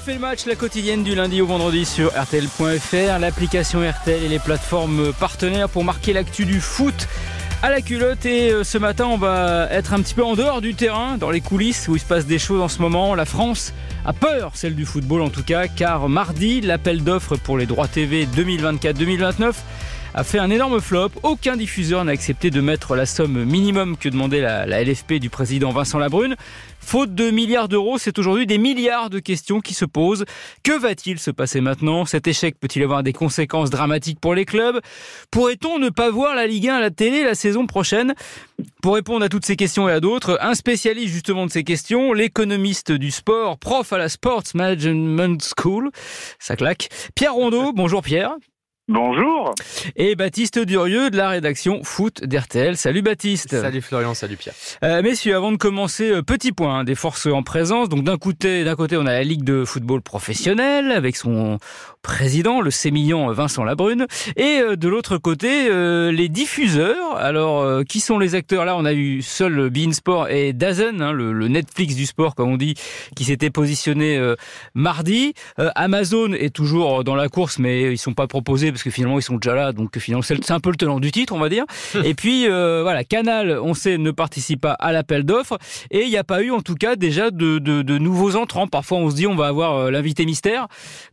refait le match, la quotidienne du lundi au vendredi sur RTL.fr, l'application RTL et les plateformes partenaires pour marquer l'actu du foot à la culotte. Et euh, ce matin, on va être un petit peu en dehors du terrain, dans les coulisses où il se passe des choses en ce moment. La France a peur, celle du football en tout cas, car mardi, l'appel d'offres pour les droits TV 2024-2029 a fait un énorme flop. Aucun diffuseur n'a accepté de mettre la somme minimum que demandait la, LFP du président Vincent Labrune. Faute de milliards d'euros, c'est aujourd'hui des milliards de questions qui se posent. Que va-t-il se passer maintenant? Cet échec peut-il avoir des conséquences dramatiques pour les clubs? Pourrait-on ne pas voir la Ligue 1 à la télé la saison prochaine? Pour répondre à toutes ces questions et à d'autres, un spécialiste justement de ces questions, l'économiste du sport, prof à la Sports Management School, ça claque, Pierre Rondeau. Bonjour Pierre. Bonjour. Et Baptiste Durieux de la rédaction Foot d'RTL. Salut Baptiste. Salut Florian, salut Pierre. Euh, messieurs, avant de commencer, euh, petit point hein, des forces en présence. Donc d'un côté, d'un côté, on a la Ligue de football professionnel avec son président, le sémillant Vincent Labrune, et euh, de l'autre côté, euh, les diffuseurs. Alors, euh, qui sont les acteurs? Là, on a eu seul Bein Sport et Dazen, hein, le, le, Netflix du sport, comme on dit, qui s'était positionné mardi. Amazon est toujours dans la course, mais ils sont pas proposés parce que finalement ils sont déjà là, donc finalement c'est un peu le tenant du titre, on va dire. et puis voilà, Canal, on sait, ne participe pas à l'appel d'offres, et il n'y a pas eu en tout cas déjà de, de, de, nouveaux entrants. Parfois on se dit on va avoir l'invité mystère,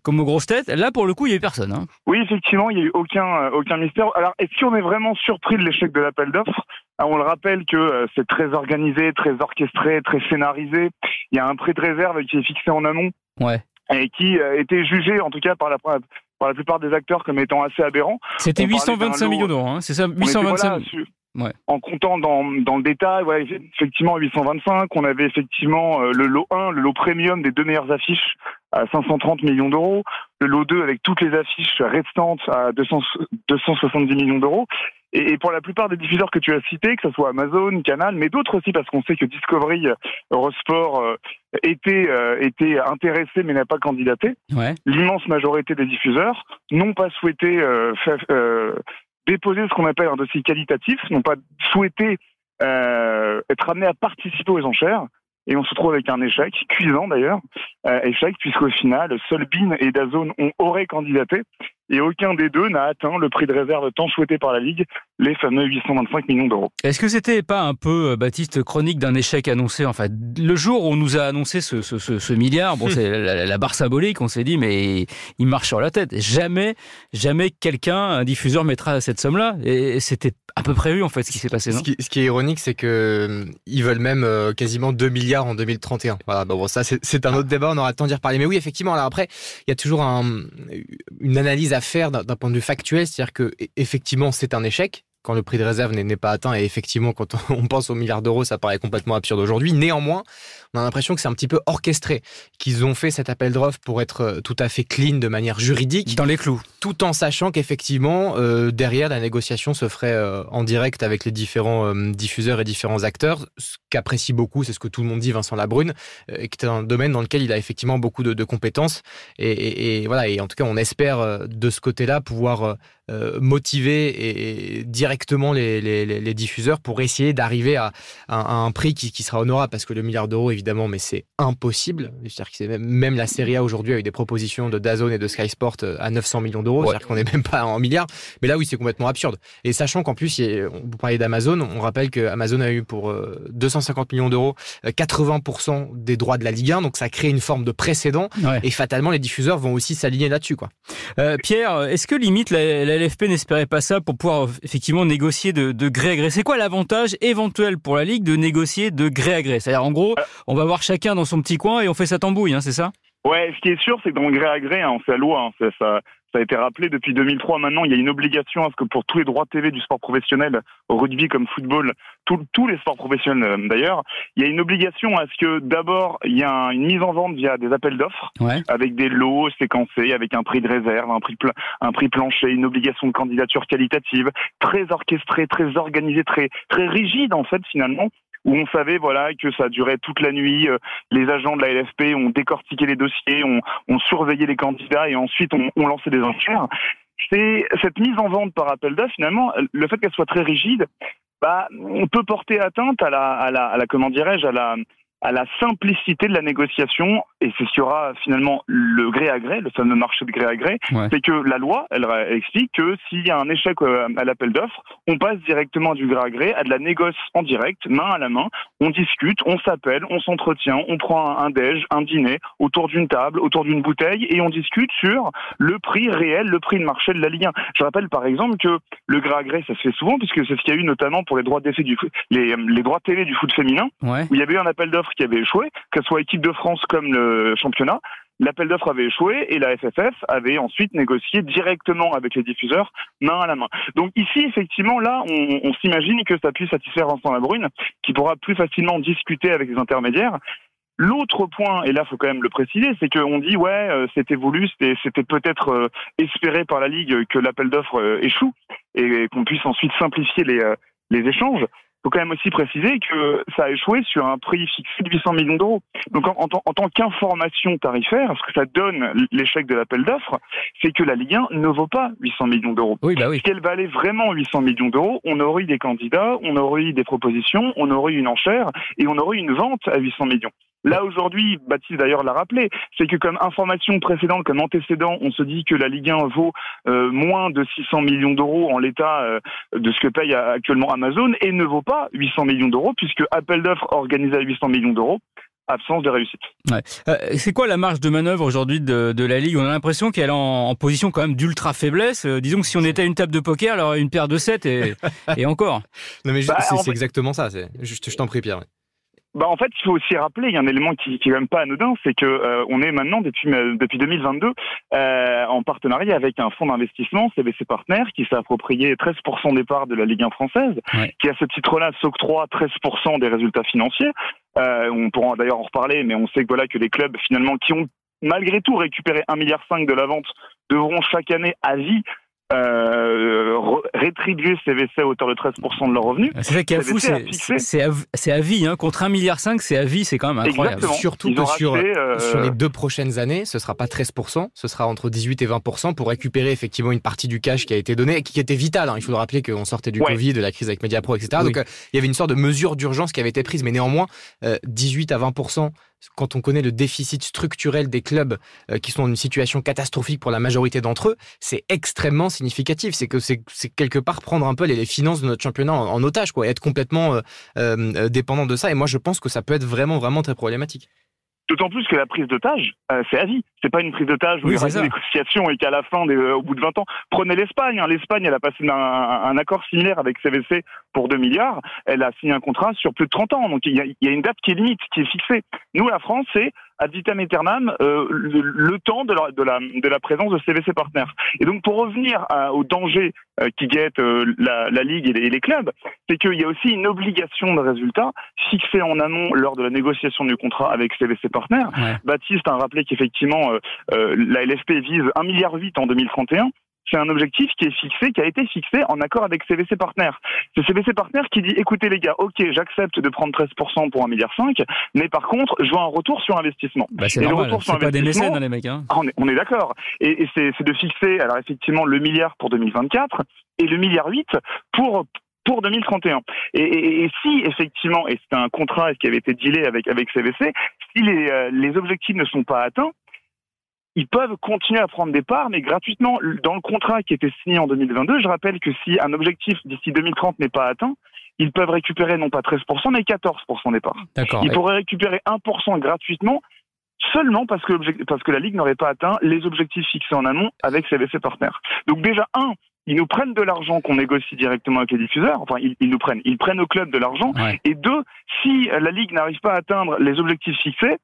comme aux grosses têtes. Là pour le coup il n'y a eu personne. Hein. Oui effectivement, il n'y a eu aucun, aucun mystère. Alors est-ce qu'on est vraiment surpris de l'échec de l'appel d'offres? On le rappelle que c'est très organisé, très orchestré, très scénarisé. Il y a un prix de réserve qui est fixé en amont. Ouais. Et qui était jugé, en tout cas, par la, par la plupart des acteurs comme étant assez aberrant. C'était 825 millions d'euros, hein, c'est ça 825 Ouais. En comptant dans, dans le détail, ouais, effectivement 825, on avait effectivement le lot 1, le lot premium des deux meilleures affiches à 530 millions d'euros, le lot 2 avec toutes les affiches restantes à 200, 270 millions d'euros. Et, et pour la plupart des diffuseurs que tu as cités, que ce soit Amazon, Canal, mais d'autres aussi, parce qu'on sait que Discovery, Eurosport euh, était, euh, était intéressé mais n'a pas candidaté, ouais. l'immense majorité des diffuseurs n'ont pas souhaité euh, déposer ce qu'on appelle un dossier qualitatif, n'ont pas souhaité euh, être amenés à participer aux enchères. Et on se trouve avec un échec, cuisant d'ailleurs, euh, échec, puisqu'au final, seul et Dazone ont, auraient candidaté, et aucun des deux n'a atteint le prix de réserve tant souhaité par la Ligue, les fameux 825 millions d'euros. Est-ce que c'était pas un peu, Baptiste, chronique d'un échec annoncé Enfin, le jour où on nous a annoncé ce, ce, ce, ce milliard, bon, c'est la, la, barre symbolique, on s'est dit, mais il marche sur la tête. Jamais, jamais quelqu'un, un diffuseur, mettra cette somme-là. Et c'était à peu près eu, en fait, ce qui s'est passé, non? ce qui, ce qui, est ironique, c'est que ils veulent même euh, quasiment 2 milliards en 2031. Voilà, bon, ça, c'est un autre débat, on aura le temps d'y reparler. Mais oui, effectivement, alors après, il y a toujours un, une analyse à d'un point de vue factuel, c'est-à-dire que effectivement, c'est un échec quand le prix de réserve n'est pas atteint. Et effectivement, quand on pense aux milliards d'euros, ça paraît complètement absurde aujourd'hui. Néanmoins, on a l'impression que c'est un petit peu orchestré, qu'ils ont fait cet appel d'offres pour être tout à fait clean de manière juridique. Dans les clous. Tout en sachant qu'effectivement, euh, derrière, la négociation se ferait euh, en direct avec les différents euh, diffuseurs et différents acteurs. Ce qu'apprécie beaucoup, c'est ce que tout le monde dit, Vincent Labrune, euh, qui est un domaine dans lequel il a effectivement beaucoup de, de compétences. Et, et, et, voilà, et en tout cas, on espère de ce côté-là pouvoir motiver et directement les, les, les, diffuseurs pour essayer d'arriver à, à, à, un prix qui, qui sera honorable, parce que le milliard d'euros, évidemment, mais c'est impossible. C'est-à-dire que même, même la Serie A aujourd'hui a eu des propositions de Dazone et de Sky Sport à 900 millions d'euros, ouais. c'est-à-dire qu'on n'est même pas en milliards. Mais là, oui, c'est complètement absurde. Et sachant qu'en plus, vous parlez d'Amazon, on rappelle que Amazon a eu pour 250 millions d'euros 80% des droits de la Ligue 1, donc ça crée une forme de précédent. Ouais. Et fatalement, les diffuseurs vont aussi s'aligner là-dessus, quoi. Euh, Pierre, est-ce que limite la, la LFP n'espérait pas ça pour pouvoir effectivement négocier de, de gré à gré. C'est quoi l'avantage éventuel pour la Ligue de négocier de gré à gré? C'est-à-dire, en gros, on va voir chacun dans son petit coin et on fait sa tambouille, hein, c'est ça? Ouais, ce qui est sûr, c'est que dans gré à gré, hein, c'est la loi, hein, ça, ça a été rappelé depuis 2003 maintenant, il y a une obligation à ce que pour tous les droits TV du sport professionnel, au rugby comme football, tout, tous les sports professionnels d'ailleurs, il y a une obligation à ce que d'abord il y a un, une mise en vente via des appels d'offres, ouais. avec des lots séquencés, avec un prix de réserve, un prix, un prix plancher, une obligation de candidature qualitative, très orchestrée, très organisée, très, très rigide en fait finalement, où on savait voilà que ça durait toute la nuit. Les agents de la LFP ont décortiqué les dossiers, ont, ont surveillé les candidats et ensuite on, on lançait des enchères. C'est cette mise en vente par appel d'offres finalement, le fait qu'elle soit très rigide, bah on peut porter atteinte à la, à la, à la comment dirais-je, à la à la simplicité de la négociation et c'est ce qu'il y aura finalement le gré à gré, le fameux marché de gré à gré, c'est que la loi, elle, explique que s'il y a un échec euh, à l'appel d'offres, on passe directement du gré à gré à de la négoce en direct, main à la main, on discute, on s'appelle, on s'entretient, on prend un déj, un dîner autour d'une table, autour d'une bouteille et on discute sur le prix réel, le prix de marché de la Ligue 1. Je rappelle par exemple que le gré à gré, ça se fait souvent puisque c'est ce qu'il y a eu notamment pour les droits d'essai du les, les droits télé du foot féminin, où il y avait eu un appel d'offres qui avait échoué, que ce soit équipe de France comme le championnat. L'appel d'offres avait échoué et la FFF avait ensuite négocié directement avec les diffuseurs, main à la main. Donc ici, effectivement, là, on, s'imagine que ça puisse satisfaire Vincent Labrune, qui pourra plus facilement discuter avec les intermédiaires. L'autre point, et là, faut quand même le préciser, c'est qu'on dit ouais, euh, c'était voulu, c'était peut-être euh, espéré par la ligue que l'appel d'offres euh, échoue et qu'on puisse ensuite simplifier les échanges faut quand même aussi préciser que ça a échoué sur un prix fixé de 800 millions d'euros. Donc en, en, tant qu'information tarifaire, ce que ça donne l'échec de l'appel d'offres, c'est que la Ligue 1 ne vaut pas 800 millions d'euros. Oui, bah oui. Si elle valait vraiment 800 millions d'euros, on aurait eu des candidats, on aurait eu des propositions, on aurait eu une enchère et on aurait eu une vente à 800 millions. Là aujourd'hui, Baptiste d'ailleurs l'a rappelé, c'est que comme information précédente, comme antécédent, on se dit que la Ligue 1 vaut euh, moins de 600 millions d'euros en l'état euh, de ce que paye actuellement Amazon et ne vaut pas 800 millions d'euros puisque appel d'offres organisé à 800 millions d'euros absence de réussite. Ouais. Euh, c'est quoi la marge de manœuvre aujourd'hui de, de, la Ligue? On a l'impression qu'elle est en, en, position quand même d'ultra faiblesse. disons que si on était à une table de poker, elle aurait une paire de 7 et, et encore. Non mais bah, c'est exactement ça. Je, je t'en prie Pierre. Bah en fait, il faut aussi rappeler, il y a un élément qui, qui est même pas anodin, c'est que euh, on est maintenant depuis depuis 2022 euh, en partenariat avec un fonds d'investissement, CBC Partner, qui s'est approprié 13% des parts de la Ligue 1 française, qui à ce titre-là s'octroie 13% des résultats financiers. Euh, on pourra d'ailleurs en reparler, mais on sait que voilà que les clubs finalement qui ont malgré tout récupéré 1,5 milliard de la vente devront chaque année à vie euh, rétribuer CVC à hauteur de 13% de leurs revenus. C'est ça qui est fou, c'est à, vie. Hein. Contre 1,5 milliard, c'est à vie, c'est quand même incroyable. Surtout que sur, euh, sur les deux prochaines années, ce sera pas 13%, ce sera entre 18 et 20% pour récupérer effectivement une partie du cash qui a été donné, qui était vital. Hein. Il faut le rappeler qu'on sortait du Covid, de la crise avec Mediapro, etc. Donc euh, il y avait une sorte de mesure d'urgence qui avait été prise, mais néanmoins, 18 à 20% quand on connaît le déficit structurel des clubs euh, qui sont dans une situation catastrophique pour la majorité d'entre eux, c'est extrêmement significatif. C'est que c'est quelque part prendre un peu les, finances de notre championnat en, otage, quoi, et être complètement euh, euh, dépendant de ça. Et moi, je pense que ça peut être vraiment, vraiment très problématique. D'autant plus que la prise d'otage, euh, c'est à vie. C'est pas une prise d'otage où il y aura une négociation et qu'à la fin, euh, au bout de 20 ans, prenez l'Espagne. Hein. L'Espagne, elle a passé un, un, accord similaire avec CVC pour 2 milliards. Elle a signé un contrat sur plus de 30 ans. Donc il y a, il y a une date qui est limite, qui est fixée. Nous, la France, c'est ad vitam aeternam euh, le, temps de la, de, la, de la présence de CVC Partner. Et donc pour revenir au danger euh, qui guette euh, la, la, Ligue et les, clubs, c'est qu'il y a aussi une obligation de résultat fixée en amont lors de la négociation du contrat avec CVC Partner. Baptiste a rappelé qu'effectivement la LFP vise 1,8 milliard en 2031 c'est un objectif qui est fixé, qui a été fixé en accord avec CVC Partner. C'est CVC Partner qui dit écoutez les gars, ok, j'accepte de prendre 13% pour 1,5 milliard, mais par contre, je veux un retour sur investissement. Bah, c'est normal, c'est pas des mécènes, hein, les mecs. Hein. On est, on est d'accord. Et, et c'est de fixer, alors effectivement, le milliard pour 2024 et le milliard 8 pour pour 2031. Et, et, et, si effectivement, et c'est un contrat qui avait été dealé avec avec CVC, si les, euh, les objectifs ne sont pas atteints, ils peuvent continuer à prendre des parts, mais gratuitement. Dans le contrat qui était signé en 2022, je rappelle que si un objectif d'ici 2030 n'est pas atteint, ils peuvent récupérer non pas 13%, mais 14% des parts. Ils pourraient récupérer 1% gratuitement seulement parce que, parce que la Ligue n'aurait pas atteint les objectifs fixés en amont avec CVC partenaires. Donc déjà, un, ils nous prennent de l'argent qu'on négocie directement avec les diffuseurs. Enfin, ils, nous prennent, ils prennent au club de l'argent. Et deux, si la Ligue n'arrive pas à atteindre les objectifs fixés,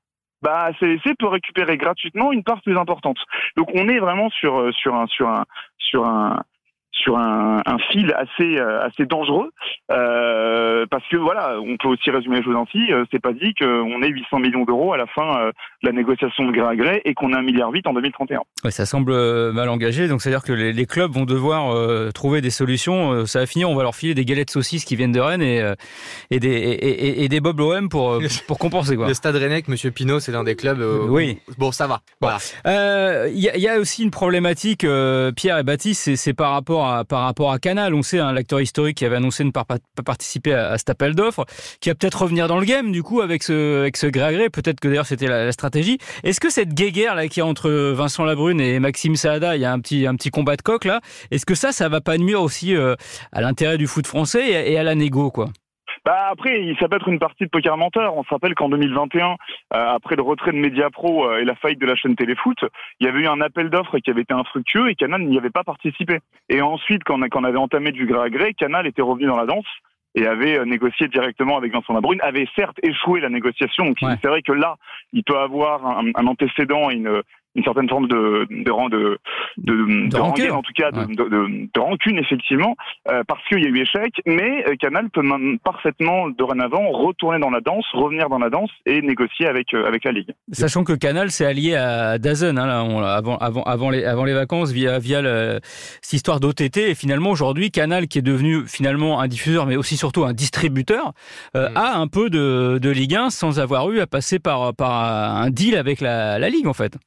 bah CVC peut récupérer gratuitement une part plus importante. Donc on est vraiment sur euh, sur un sur un sur un sur un, un fil assez euh, assez dangereux euh, parce que voilà, on peut aussi résumer les choses ainsi. Euh, c'est pas dit qu'on ait 800 millions d'euros à la fin euh, de la négociation de gré à gré et qu'on ait un milliard 8 en 2031. Ouais, ça semble mal engagé. Donc c'est à dire que les, les, clubs vont devoir trouver des solutions. ça va finir, on va leur filer des galettes saucisses qui viennent de Rennes et et des et, et, des Bob l'OM pour pour compenser quoi. Le Stade Rennais, Monsieur Pinot, c'est l'un des clubs. oui. Bon, ça va. Voilà. Il y, a, y, a aussi une problématique, Pierre et Baptiste, c'est par rapport à, par rapport à Canal. On sait, hein, l'acteur historique qui avait annoncé ne pas, participer à, cet appel d'offres, qui va peut-être revenir dans le game, du coup, avec ce, avec ce gré à gré. Peut-être que d'ailleurs c'était la, stratégie. Est-ce que cette guéguerre là qui est entre Vincent Labrune et Maxime Saada, il y a un petit, un petit combat de coq là. Est-ce que ça, ça va pas nuire aussi euh, à l'intérêt du foot français et, à la négo, quoi? Bah après, ça peut être une partie de poker menteur. On se rappelle qu'en 2021, euh, après le retrait de Mediapro euh, et la faillite de la chaîne Téléfoot, il y avait eu un appel d'offres qui avait été infructueux et Canal n'y avait pas participé. Et ensuite, quand on, avait entamé du gré à gré, Canal était revenu dans la danse et avait euh, négocié directement avec Vincent Labrune, avait certes échoué la négociation. Donc c'est vrai que là, il peut avoir un, un antécédent et une, une certaine forme de de de de, de, rancune. en tout cas de, de, rancune effectivement euh, parce qu'il y a eu échec mais euh, Canal peut parfaitement dorénavant retourner dans la danse revenir dans la danse et négocier avec euh, avec la ligue sachant que Canal s'est allié à Dazen hein, là, on, avant avant avant les avant les vacances via via le, cette histoire d'OTT et finalement aujourd'hui Canal qui est devenu finalement un diffuseur mais aussi surtout un distributeur mm. a un peu de de Ligue 1 sans avoir eu à passer par par un deal avec la, la ligue en fait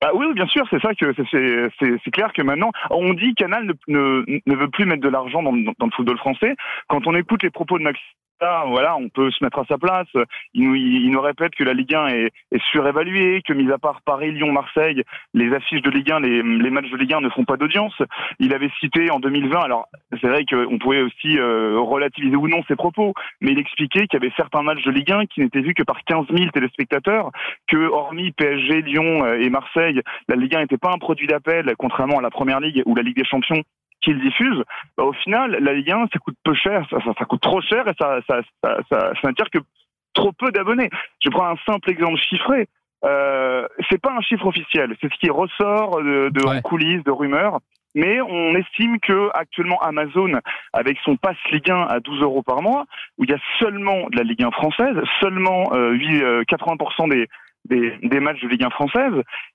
bah oui, bien sûr, c'est ça que c'est clair que maintenant on dit Canal ne, ne, veut plus mettre de l'argent dans, dans, le football français. Quand on écoute les propos de Max voilà, on peut se mettre à sa place. Il nous, répète que la Ligue 1 est, est, surévaluée, que mis à part Paris, Lyon, Marseille, les affiches de Ligue 1, les, les matchs de Ligue 1 ne font pas d'audience. Il avait cité en 2020, alors c'est vrai qu'on pouvait aussi euh, relativiser ou non ses propos, mais il expliquait qu'il y avait certains matchs de Ligue 1 qui n'étaient vus que par 15 000 téléspectateurs, que hormis PSG, Lyon euh, et Marseille, la Ligue 1 n'était pas un produit d'appel, contrairement à la Première Ligue ou la Ligue des Champions, qu'ils diffusent, bah, au final, la Ligue 1, ça coûte peu cher, ça, ça, coûte trop cher et ça, ça, ça, ça, ça dire que trop peu d'abonnés. Je prends un simple exemple chiffré. Euh, c'est pas un chiffre officiel, c'est ce qui ressort de, de coulisses, de rumeurs. Mais on estime que actuellement Amazon, avec son pass Ligue 1 à 12 euros par mois, où il y a seulement de la Ligue 1 française, seulement euh, 80% euh, des, des, des, matchs de Ligue 1 française,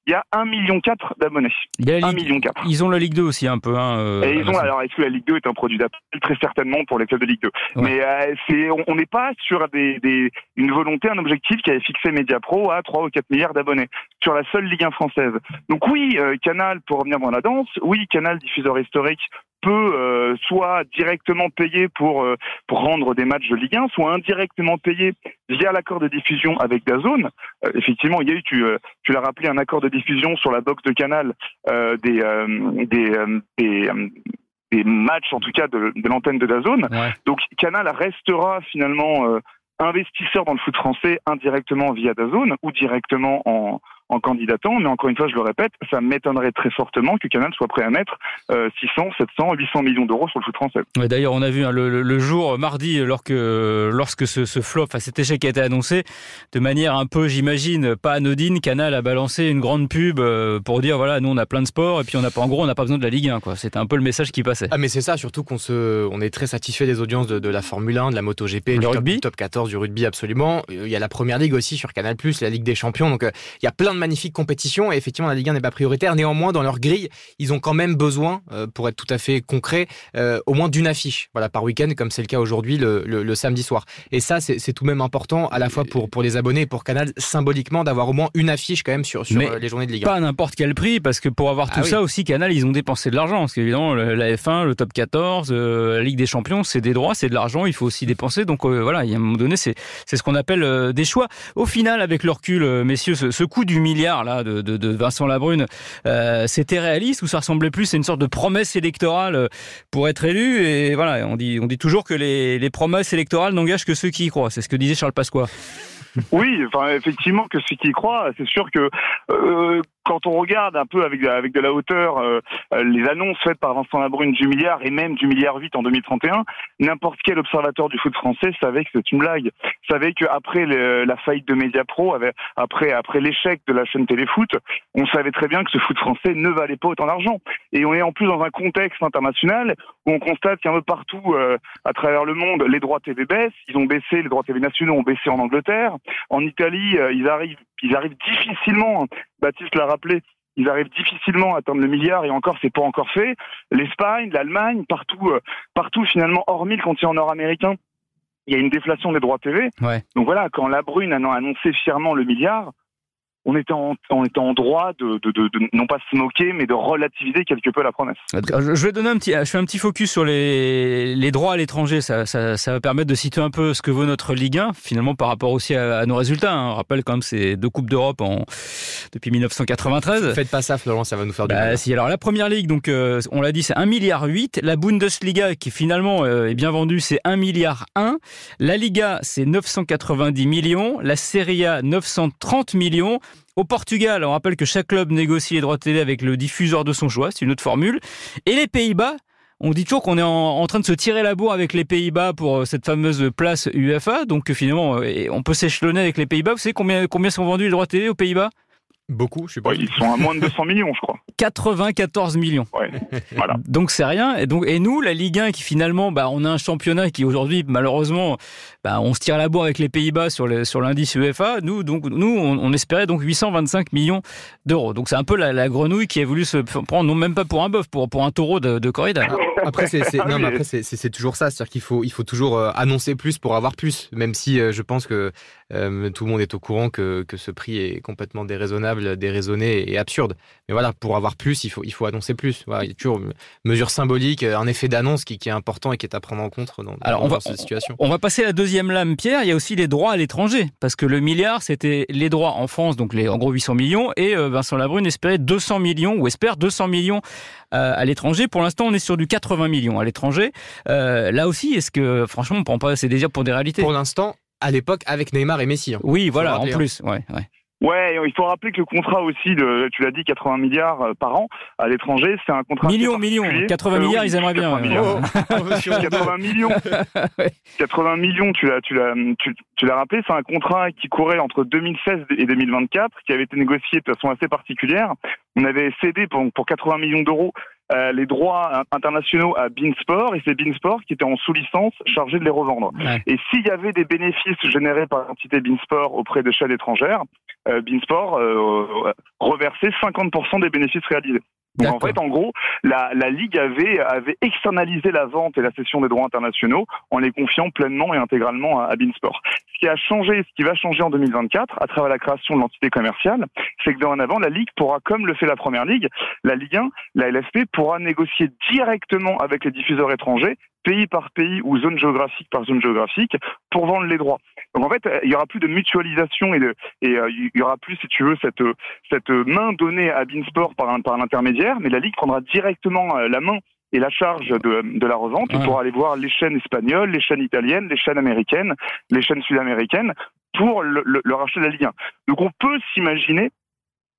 il y a 1,4 million d'abonnés. 1 million Ils ont la Ligue 2 aussi un peu. Hein, euh, et ils ont, alors, est-ce que la Ligue 2 est un produit d'appel? Très certainement pour les clubs de Ligue 2. Mais euh, c'est, on n'est pas sur des, des, une volonté, un objectif qui avait fixé Mediapro à 3 ou 4 milliards d'abonnés sur la seule Ligue 1 française. Donc oui, euh, Canal, pour revenir dans la danse, oui, Canal, diffuseur historique, peut euh, soit directement payer pour euh, pour rendre des matchs de Ligue 1, soit indirectement payer via l'accord de diffusion avec Dazone. Euh, effectivement, il y a eu, tu, tu l'as rappelé, un accord de diffusion sur la box de Canal des des, des des matchs en tout cas de, de l'antenne de Dazone. Donc Canal restera finalement investisseur dans le foot français indirectement via Dazone ou directement en, en candidatant. Mais encore une fois, je le répète, ça m'étonnerait très fortement que Canal soit prêt à mettre 600, 700, 800 millions d'euros sur le foot français. Ouais, D'ailleurs, on a vu hein, le, le, jour mardi, lorsque, lorsque ce, ce flop, enfin, cet échec a été annoncé, de manière un peu, j'imagine, pas anodine, Canal a balancé une grande pub euh, pour dire voilà, nous on a plein de sports et puis on n'a pas, en gros, on n'a pas besoin de la Ligue 1. Quoi. C'était un peu le message qui passait. Ah, mais c'est ça, surtout qu'on se, on est très satisfait des audiences de, de la Formule 1, de la MotoGP, du rugby. Top, top 14, du rugby absolument. Il y a la Première Ligue aussi sur Canal+, la Ligue des Champions. Donc euh, il y a plein de magnifiques compétitions et effectivement, la Ligue 1 n'est pas prioritaire. Néanmoins, dans leur grille, ils ont quand même besoin, euh, pour être tout à fait concret, euh, au moins d'une affiche voilà, par week-end, comme c'est le cas aujourd'hui le, le, samedi soir. Et ça, c'est tout de même important, à la fois pour, pour les abonnés et pour Canal, symboliquement, d'avoir au moins une affiche quand même sur, sur euh, les journées de Ligue 1. Pas à n'importe quel prix, parce que pour avoir tout ah ça aussi, Canal, ils ont dépensé de l'argent. Parce qu'évidemment, la F1, le top 14, la Ligue des Champions, c'est des droits, c'est de l'argent, il faut aussi dépenser. Donc voilà, il y a un moment donné, c'est ce qu'on appelle des choix. Au final, avec le recul, messieurs, ce, ce coût du milliard là de, de, Vincent Labrune, euh, c'était réaliste ou ça ressemblait plus à une sorte de promesse électorale euh, pour être élu? Et voilà, on dit, on dit toujours que les, les promesses électorales n'engagent que ceux qui y croient. C'est ce que disait Charles Pasqua. Oui, enfin effectivement que ceux qui y croient, c'est sûr que euh, quand on regarde un peu avec, avec de la hauteur euh, euh, les annonces faites par Vincent Labrune du milliard et même du milliard 8 en 2031, n'importe quel observateur du foot français savait que c'est une blague. Savait qu'après la faillite de Mediapro, après, après l'échec de la chaîne Téléfoot, on savait très bien que ce foot français ne valait pas autant d'argent. Et on est en plus dans un contexte international où on constate qu'un peu partout euh, à travers le monde, les droits TV baissent. Ils ont baissé, les droits TV nationaux ont baissé en Angleterre. En Italie, ils arrivent, ils arrivent difficilement. Baptiste l'a rappelé, ils arrivent difficilement à atteindre le milliard et encore c'est pas encore fait. L'Espagne, l'Allemagne, partout, euh, partout finalement, hormis le continent nord-américain, il y a une déflation des droits TV. Donc voilà, quand la Brune a annoncé fièrement le milliard, on était en, on était en droit de, de, de, non pas se moquer, mais de relativiser quelque peu la promesse. Je vais donner un petit, je fais un petit focus sur les, les droits à l'étranger. Ça, ça, ça, va permettre de situer un peu ce que vaut notre Ligue 1, finalement par rapport aussi à, nos résultats. Hein. On rappelle quand même c'est deux coupes d'Europe en depuis 1993. Faites pas ça, Florent, ça va nous faire du bah, mal. Si, alors la première ligue, donc euh, on l'a dit, c'est 1 milliard 8. La Bundesliga, qui finalement euh, est bien vendue, c'est 1 milliard 1. La Liga, c'est 990 millions. La Serie A, 930 millions. Au Portugal, on rappelle que chaque club négocie les droits de télé avec le diffuseur de son choix, c'est une autre formule. Et les Pays-Bas, on dit toujours qu'on est en, train de se tirer la bourre avec les Pays-Bas pour euh, cette fameuse place UEFA. Donc finalement, on peut s'échelonner avec les Pays-Bas. Vous savez combien, combien sont vendus les droits de télé aux Pays-Bas? Beaucoup, je sais pas. ils sont à moins de 200 millions, je crois. 94 millions. Ouais, voilà. Donc c'est rien. Et donc et nous, la Ligue 1, qui finalement, bah, on a un championnat qui aujourd'hui, malheureusement, bah, on se tire la bourre avec les Pays-Bas sur le, sur l'indice UEFA. Nous, donc nous, on, espérait donc 825 millions d'euros. Donc c'est un peu la, grenouille qui a voulu se prendre, non même pas pour un bœuf, pour, pour un taureau de, de corrida. Après, c'est, non, mais après, c'est, toujours ça. C'est-à-dire qu'il faut, il faut toujours euh, annoncer plus pour avoir plus. Même si euh, je pense que euh, tout le monde est au courant que, que ce prix est complètement déraisonnable, déraisonné et absurde. Mais voilà, pour avoir plus, il faut, il faut annoncer plus. Voilà, il y a toujours une mesure symbolique, un effet d'annonce qui, qui, est important et qui est à prendre en compte dans, Alors, on va, cette situation. On va passer à la deuxième lame, Pierre. Il y a aussi les droits à l'étranger. Parce que le milliard, c'était les droits en France, donc les, en gros 800 millions. Et Vincent Labrune espérait 200 millions, ou espère 200 millions à l'étranger. Pour l'instant, on est sur du 80 millions à l'étranger. Euh, là aussi, est-ce que franchement, on prend pas ses désirs pour des réalités? Pour l'instant, à l'époque, avec Neymar et Messi. Hein. Oui, voilà, en plus. Ouais, ouais. Ouais, il faut rappeler que le contrat aussi de, tu l'as dit, 80 milliards euh, par an à l'étranger, c'est un contrat. Millions, millions. 80 milliards, ils aimeraient bien. 80 millions. 80 millions. 80 millions, tu l'as, tu l'as, tu, l'as rappelé, c'est un contrat qui courait entre 2016 et 2024, qui avait été négocié de façon assez particulière. On avait cédé pour, pour 80 millions d'euros euh, les droits internationaux à Beansport et c'est Beansport qui était en sous-licence chargé de les revendre. Et s'il y avait des bénéfices générés par l'entité Beansport auprès de chaînes étrangères, euh, Beansport euh, reversait 50% des bénéfices réalisés. Donc en fait, en gros, la, la Ligue avait, avait externalisé la vente et la cession des droits internationaux en les confiant pleinement et intégralement à, à Beansport. Ce qui a changé, ce qui va changer en 2024, à travers la création de l'entité commerciale, c'est que dorénavant, la Ligue pourra, comme le fait la Première Ligue, la Ligue 1, la LFP pourra négocier directement avec les diffuseurs étrangers pays par pays ou zone géographique par zone géographique pour vendre les droits. Donc en fait, il y aura plus de mutualisation et, de, et euh, il y aura plus, si tu veux, cette, cette main donnée à Beansport par, par l'intermédiaire, mais la Ligue prendra directement euh, la main et la charge de, de la revente pour aller voir les chaînes espagnoles, les chaînes italiennes, les chaînes américaines, les chaînes sud-américaines pour le, le, le rachat de la Ligue 1. Donc on peut s'imaginer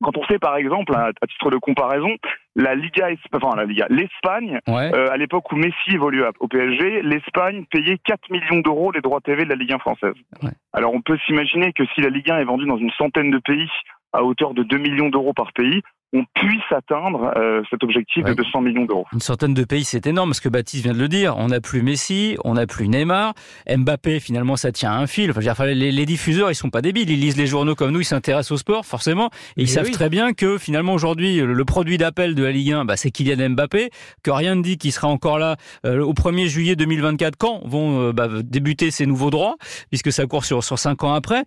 quand on sait par exemple, à, titre de comparaison, la Liga, enfin la Liga, l'Espagne, euh, à l'époque où Messi évoluait au PSG, l'Espagne payait 4 millions d'euros les droits TV de la Ligue 1 française. Alors on peut s'imaginer que si la Ligue 1 est vendue dans une centaine de pays à hauteur de 2 millions d'euros par pays, on puisse atteindre euh, cet objectif de 200 millions d'euros. Une centaine de pays, c'est énorme, parce que Baptiste vient de le dire. On n'a plus Messi, on n'a plus Neymar. Mbappé, finalement, ça tient à un fil. Enfin, les, les, diffuseurs, ils sont pas débiles. Ils lisent les journaux comme nous, ils s'intéressent au sport, forcément. Et ils savent très bien que, finalement, aujourd'hui, le produit d'appel de la Ligue 1, bah, c'est Kylian Mbappé, que rien ne dit qu'il sera encore là euh, au 1er juillet 2024, quand vont euh, bah, débuter ces nouveaux droits, puisque ça court sur, sur 5 ans après?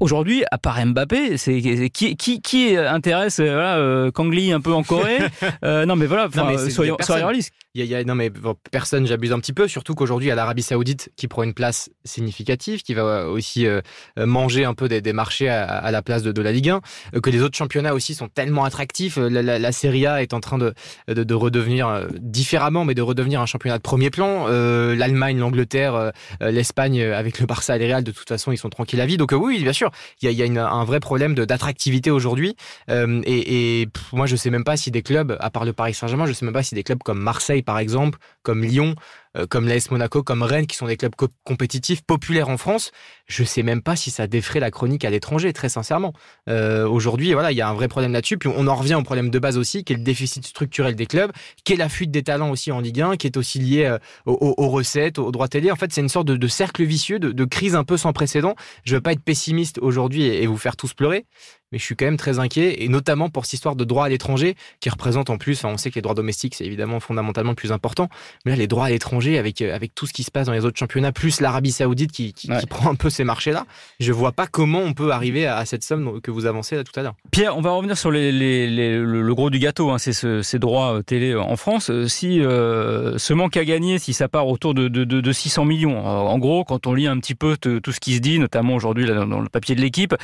aujourd'hui, à part Mbappé, c'est qui, qui, qui intéresse euh, Kangli un peu en Corée. Euh, non, mais voilà, soyons, réalistes. Il y a, non, mais personne, j'abuse un petit peu, surtout qu'aujourd'hui, il y a l'Arabie Saoudite qui prend une place significative, qui va aussi euh, manger un peu des, marchés à, la place de, la Ligue 1, que les autres championnats aussi sont tellement attractifs. La, la, Serie A est en train de, de, redevenir différemment, mais de redevenir un championnat de premier plan. L'Allemagne, l'Angleterre, l'Espagne, avec le Barça et les Real, de toute façon, ils sont tranquilles à vie. Donc oui, bien sûr, il y a, un vrai problème d'attractivité aujourd'hui. et, et moi, je sais même pas si des clubs, à part le Paris Saint-Germain, je sais même pas si des clubs comme Marseille, par exemple, comme Lyon, comme l'AS Monaco, comme Rennes, qui sont des clubs compétitifs, populaires en France, je sais même pas si ça défrait la chronique à l'étranger, très sincèrement. Euh, aujourd'hui, voilà, il y a un vrai problème là-dessus. Puis on en revient au problème de base aussi, qui est le déficit structurel des clubs, qui est la fuite des talents aussi en Ligue 1, qui est aussi lié euh, aux, recettes, aux droits télé. En fait, c'est une sorte de, cercle vicieux, de, crise un peu sans précédent. Je veux pas être pessimiste aujourd'hui et, vous faire tous pleurer, mais je suis quand même très inquiet, et notamment pour cette histoire de droits à l'étranger, qui représente en plus, on sait que les droits domestiques, c'est évidemment fondamentalement plus important, mais là, les droits à l'étranger, avec avec tout ce qui se passe dans les autres championnats, plus l'Arabie Saoudite qui, qui, prend un peu ces marchés-là. Je vois pas comment on peut arriver à, cette somme que vous avancez là tout à l'heure. Pierre, on va revenir sur les, les, le, gros du gâteau, hein, c'est ce, ces droits télé en France. Si ce manque à gagner, si ça part autour de, de, de 600 millions, en gros, quand on lit un petit peu tout ce qui se dit, notamment aujourd'hui dans le papier de l'équipe,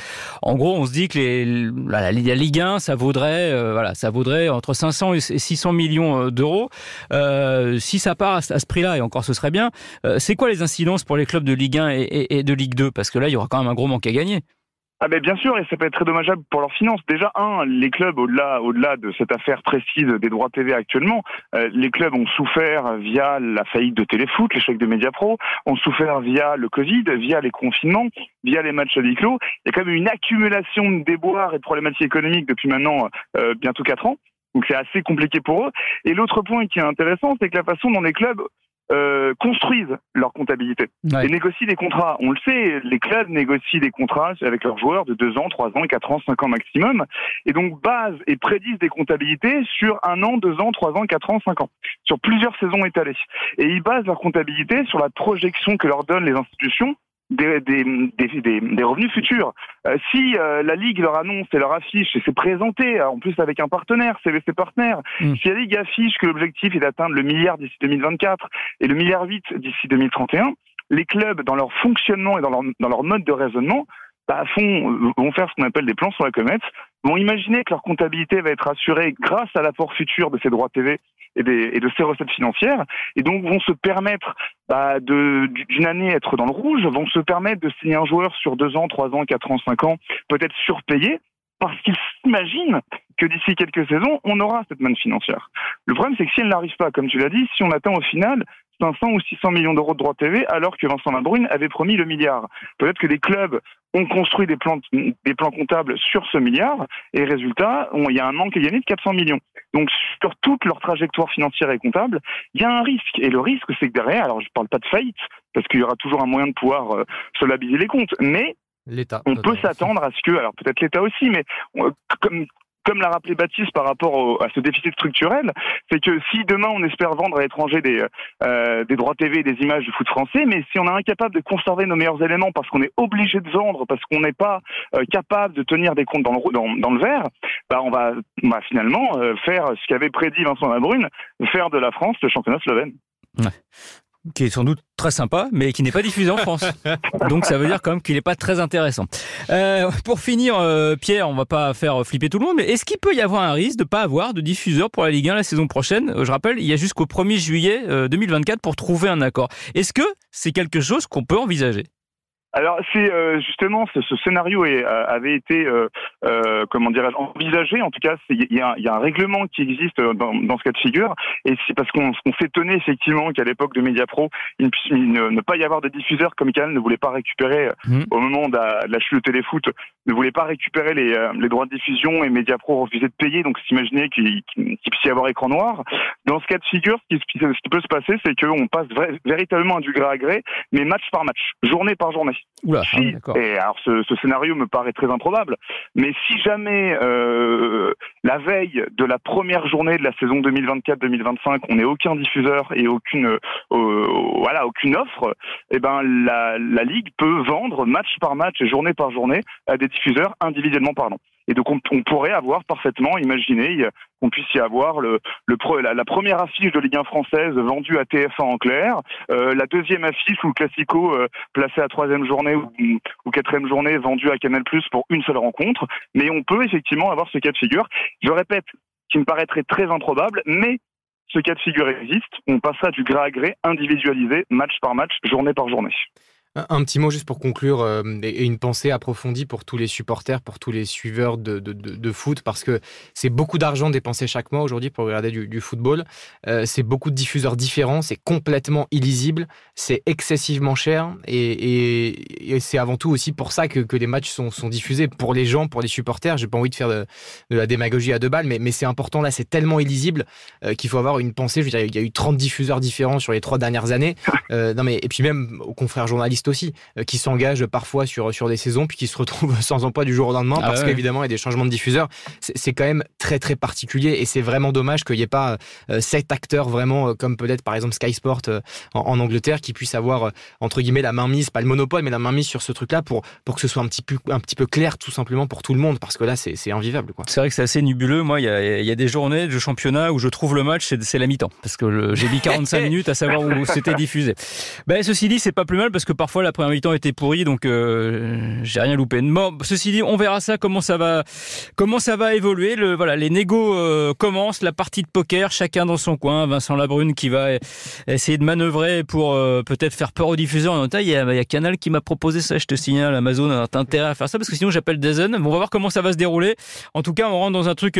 en gros, on se dit que les, la, Ligue 1, ça vaudrait, euh, voilà, ça vaudrait entre 500 et 600 millions euh, d'euros. Euh, si ça part à, ce prix-là, et encore ce serait bien, c'est quoi les incidences pour les clubs de Ligue 1 et de Ligue 2 Parce que là, il y aura quand même un gros manque à gagner. Ah ben bien sûr, et ça peut être très dommageable pour leurs finances. Déjà, un, les clubs, au-delà au-delà de cette affaire précise des droits TV actuellement, euh, les clubs ont souffert via la faillite de Téléfoot, l'échec de Mediapro, ont souffert via le Covid, via les confinements, via les matchs à huis clos. Il y a quand même une accumulation de déboires et de problématiques économiques depuis maintenant euh, bientôt quatre ans. Donc c'est assez compliqué pour eux. Et l'autre point qui est intéressant, c'est que la façon dont les clubs euh, construisent leur comptabilité et négocient des contrats. On le sait, les clubs négocient des contrats avec leurs joueurs de 2 ans, 3 ans, 4 ans, 5 ans maximum, et donc basent et prédisent des comptabilités sur un an, 2 ans, 3 ans, 4 ans, 5 ans, sur plusieurs saisons étalées. Et ils basent leur comptabilité sur la projection que leur donnent les institutions des, des, des, des, revenus futurs. Euh, si euh, la Ligue leur annonce et leur affiche, et c'est présenté, en plus avec un partenaire, CVC Partenaire, mm. si la Ligue affiche que l'objectif est d'atteindre le milliard d'ici 2024 et le milliard 8 d'ici 2031, les clubs, dans leur fonctionnement et dans leur, dans leur mode de raisonnement, bah, font, vont faire ce qu'on appelle des plans sur la comète, vont imaginer que leur comptabilité va être assurée grâce à l'apport futur de ces droits TV et, de ces recettes financières, et donc vont se permettre bah, d'une année être dans le rouge, vont se permettre de signer un joueur sur deux ans, trois ans, quatre ans, cinq ans, peut-être surpayé, parce qu'ils s'imaginent que d'ici quelques saisons, on aura cette manne financière. Le problème, c'est que si elle n'arrive pas, comme tu l'as dit, si on atteint au final 500 ou 600 millions d'euros de droits TV, alors que Vincent Labrune avait promis le milliard. Peut-être que des clubs ont construit des plans, des plans comptables sur ce milliard, et résultat, il y a un manque à gagner de 400 millions. Donc, sur toute leur trajectoire financière et comptable, il y a un risque. Et le risque, c'est que derrière, alors je ne parle pas de faillite, parce qu'il y aura toujours un moyen de pouvoir euh, solabiliser les comptes, mais on peut s'attendre à ce que, alors peut-être l'État aussi, mais euh, comme, comme l'a rappelé Baptiste par rapport à ce déficit structurel, c'est que si demain on espère vendre à l'étranger des, euh, des droits TV et des images du foot français, mais si on est incapable de conserver nos meilleurs éléments parce qu'on est obligé de vendre, parce qu'on n'est pas euh, capable de tenir des comptes dans le, dans, dans le vert, bah on va, bah finalement euh, faire ce qu'avait prédit Vincent Labrune, faire de la France le championnat slovène. Ouais qui est sans doute très sympa, mais qui n'est pas diffusé en France. Donc ça veut dire quand même qu'il n'est pas très intéressant. Euh, pour finir, euh, Pierre, on va pas faire flipper tout le monde, mais est-ce qu'il peut y avoir un risque de pas avoir de diffuseur pour la Ligue 1 la saison prochaine? Je rappelle, il y a jusqu'au 1er juillet 2024 euh, pour trouver un accord. Est-ce que c'est quelque chose qu'on peut envisager? Alors c'est euh, justement ce, ce scénario est, euh, avait été euh, euh, comment dirais-je envisagé. En tout cas, il y, y, a un règlement qui existe dans, dans ce cas de figure, et c'est parce qu'on s'étonnait effectivement qu'à l'époque de Mediapro, il ne, ne, pas y avoir de diffuseurs comme Canal ne voulait pas récupérer mmh. au moment de la, chute de téléfoot, ne voulait pas récupérer les, les droits de diffusion et Mediapro refusait de payer. Donc s'imaginer qu'il puisse y avoir écran noir. Dans ce cas de figure, ce qui, ce qui peut se passer, c'est qu'on passe véritablement du gré à gré, mais match par match, journée par journée. Oula, si, ah et alors ce, ce, scénario me paraît très improbable, mais si jamais euh, la veille de la première journée de la saison 2024-2025, on n'est aucun diffuseur et aucune euh, voilà aucune offre, eh ben la, la ligue peut vendre match par match et journée par journée à des diffuseurs individuellement parlant. Et donc on, pourrait avoir parfaitement imaginé qu'on puisse y avoir le, le la, première affiche de Ligue 1 française vendue à TF1 en clair, euh, la deuxième affiche ou le Classico euh, placé à troisième journée ou, quatrième journée vendu à Canal Plus pour une seule rencontre. Mais on peut effectivement avoir ce cas de figure. Je répète, qui me paraîtrait très improbable, mais ce cas de figure existe. On passera du gré à gré, individualisé, match par match, journée par journée. Un petit mot juste pour conclure euh, et une pensée approfondie pour tous les supporters, pour tous les suiveurs de, de, de, foot, parce que c'est beaucoup d'argent dépensé chaque mois aujourd'hui pour regarder du, du football. Euh, c'est beaucoup de diffuseurs différents, c'est complètement illisible, c'est excessivement cher et, et, et c'est avant tout aussi pour ça que, que les matchs sont, sont, diffusés pour les gens, pour les supporters. J'ai pas envie de faire de, la démagogie à deux balles, mais, mais c'est important là, c'est tellement illisible euh, qu'il faut avoir une pensée. Je veux dire, il y a eu 30 diffuseurs différents sur les trois dernières années. non mais et puis même aux confrères journalistes journalistes aussi, qui s'engagent parfois sur, sur des saisons, puis qui se retrouvent sans emploi du jour au lendemain, ah parce qu'évidemment, il y a des changements de diffuseurs. C'est quand même très, très particulier, et c'est vraiment dommage qu'il n'y ait pas sept acteurs vraiment, comme peut-être par exemple Sky Sport en, en, Angleterre, qui puissent avoir, entre guillemets, la main mise, pas le monopole, mais la main mise sur ce truc-là pour, pour que ce soit un petit, peu, un petit peu clair, tout simplement, pour tout le monde, parce que là, c'est invivable. C'est vrai que c'est assez nébuleux. Moi, il y a, y a, des journées de championnat où je trouve le match, c'est la mi-temps, parce que j'ai mis 45 minutes à savoir où c'était diffusé. Ben, ceci dit, c'est pas plus mal, parce que parfois la première mi-temps était pourrie, donc euh, j'ai rien loupé. Bon, ceci dit, on verra ça, comment ça va, comment ça va évoluer. Voilà, les négos euh, commencent, la partie de poker, chacun dans son coin. Vincent Labrune qui va essayer de manœuvrer pour euh, peut-être faire peur aux diffuseurs. En il y, y a Canal qui m'a proposé ça, je te signale, Amazon a intérêt à faire ça, parce que sinon j'appelle Dazen. on va voir comment ça va se dérouler. En tout cas, on rentre dans un truc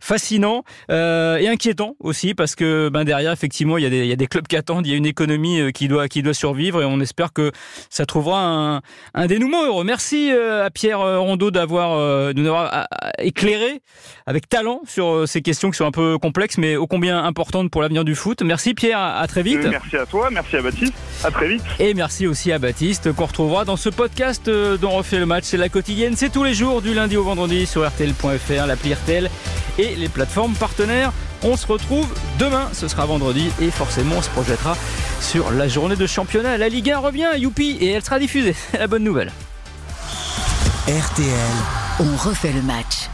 fascinant et inquiétant aussi parce que ben derrière, effectivement, il y, a des, clubs qui attendent, il y a une économie qui doit survivre et on espère que ça trouvera un, un dénouement heureux. Merci à Pierre Rondeau d'avoir nous avoir éclairé avec talent sur ces questions qui sont un peu complexes mais ô combien importantes pour l'avenir du foot. Merci Pierre, à très vite. Merci à toi, merci à Baptiste, à très vite. Et merci aussi à Baptiste qu'on retrouvera dans ce podcast dont on refait le match. C'est la quotidienne, c'est tous les jours du lundi au vendredi sur RTL.fr, l'appli RTL et les plateformes partenaires. On se retrouve demain, ce sera vendredi et forcément on se projettera sur la journée de championnat. La Ligue 1 revient, youpi, et elle sera diffusée. La bonne nouvelle. RTL, on refait le match.